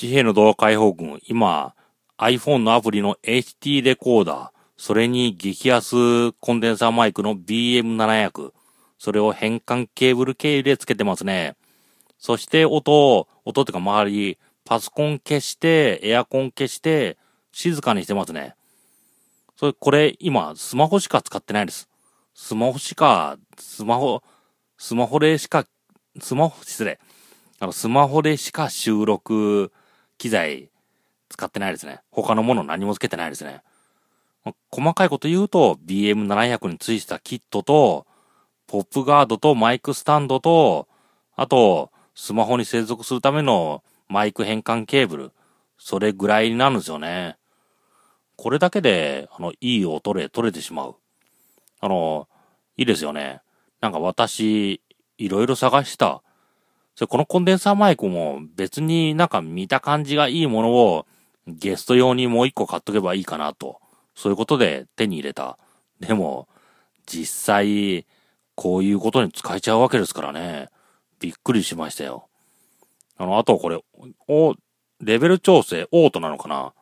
地平の動画解放軍、今、iPhone のアプリの HT レコーダー、それに激安コンデンサーマイクの BM700、それを変換ケーブル経由でつけてますね。そして音を、音ってか周り、パソコン消して、エアコン消して、静かにしてますね。それ、これ、今、スマホしか使ってないです。スマホしか、スマホ、スマホでしか、スマホ、失礼。あの、スマホでしか収録機材使ってないですね。他のもの何もつけてないですね。細かいこと言うと、BM700 についてたキットと、ポップガードとマイクスタンドと、あと、スマホに接続するためのマイク変換ケーブル。それぐらいになるんですよね。これだけで、あの、いい音で取れてしまう。あの、いいですよね。なんか私、いろいろ探した。それこのコンデンサーマイクも別になんか見た感じがいいものをゲスト用にもう一個買っとけばいいかなと。そういうことで手に入れた。でも、実際、こういうことに使えちゃうわけですからね。びっくりしましたよ。あの、あとこれ、お、レベル調整、オートなのかな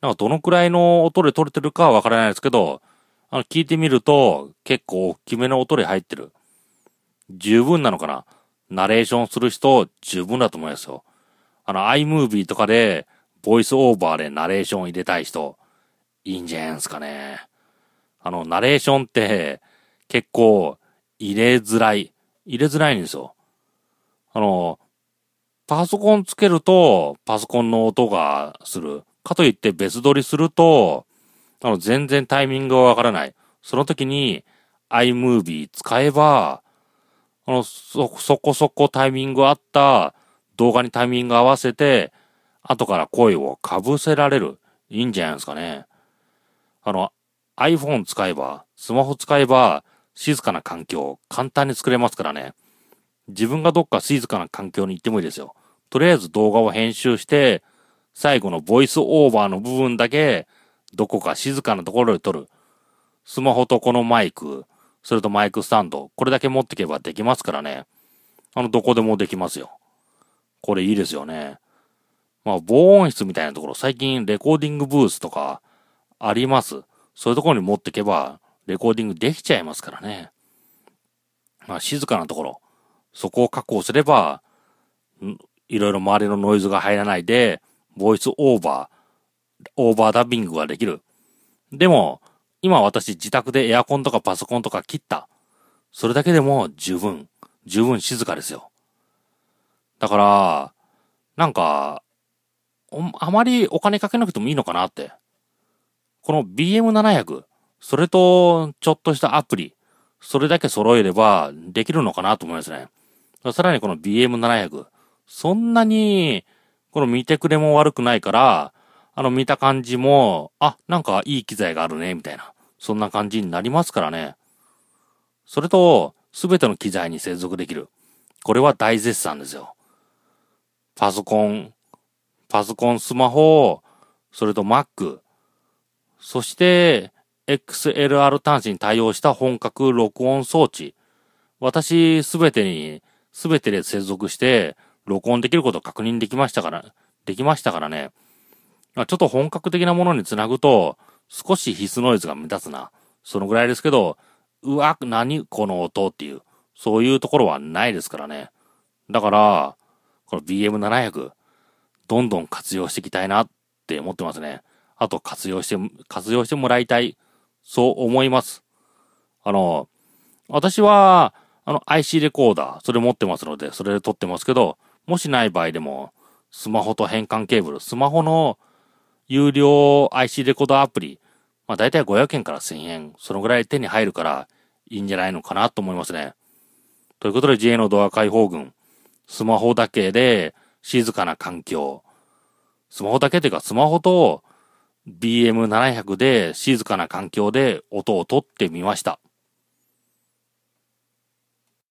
なんかどのくらいの音で撮れてるかはわからないですけど、あの、聞いてみると、結構大きめの音で入ってる。十分なのかなナレーションする人、十分だと思いますよ。あの、iMovie とかで、ボイスオーバーでナレーション入れたい人、いいんじゃないですかね。あの、ナレーションって、結構、入れづらい。入れづらいんですよ。あの、パソコンつけると、パソコンの音がする。かといって別撮りすると、あの、全然タイミングがわからない。その時に iMovie 使えば、あの、そ、そこそこタイミングあった動画にタイミング合わせて、後から声をかぶせられる。いいんじゃないですかね。あの、iPhone 使えば、スマホ使えば、静かな環境、簡単に作れますからね。自分がどっか静かな環境に行ってもいいですよ。とりあえず動画を編集して、最後のボイスオーバーの部分だけ、どこか静かなところで撮る。スマホとこのマイク、それとマイクスタンド、これだけ持ってけばできますからね。あの、どこでもできますよ。これいいですよね。まあ、防音室みたいなところ、最近レコーディングブースとかあります。そういうところに持ってけば、レコーディングできちゃいますからね。まあ、静かなところ、そこを確保すれば、いろいろ周りのノイズが入らないで、ボイスオーバー、オーバーダビングができる。でも、今私自宅でエアコンとかパソコンとか切った。それだけでも十分、十分静かですよ。だから、なんか、あまりお金かけなくてもいいのかなって。この BM700、それとちょっとしたアプリ、それだけ揃えればできるのかなと思いますね。さらにこの BM700、そんなに、この見てくれも悪くないから、あの見た感じも、あ、なんかいい機材があるね、みたいな。そんな感じになりますからね。それと、すべての機材に接続できる。これは大絶賛ですよ。パソコン、パソコン、スマホ、それと Mac、そして XLR 端子に対応した本格録音装置。私すべてにすべてで接続して、録音できることを確認できましたから、できましたからね。ちょっと本格的なものにつなぐと、少し必須ノイズが目立つな。そのぐらいですけど、うわ、何この音っていう、そういうところはないですからね。だから、この BM700、どんどん活用していきたいなって思ってますね。あと活用して、活用してもらいたい。そう思います。あの、私は、あの IC レコーダー、それ持ってますので、それで撮ってますけど、もしない場合でも、スマホと変換ケーブル、スマホの有料 IC レコードアプリ、まあ大体500円から1000円、そのぐらい手に入るからいいんじゃないのかなと思いますね。ということで JA のドア解放軍、スマホだけで静かな環境、スマホだけというかスマホと BM700 で静かな環境で音を取ってみました。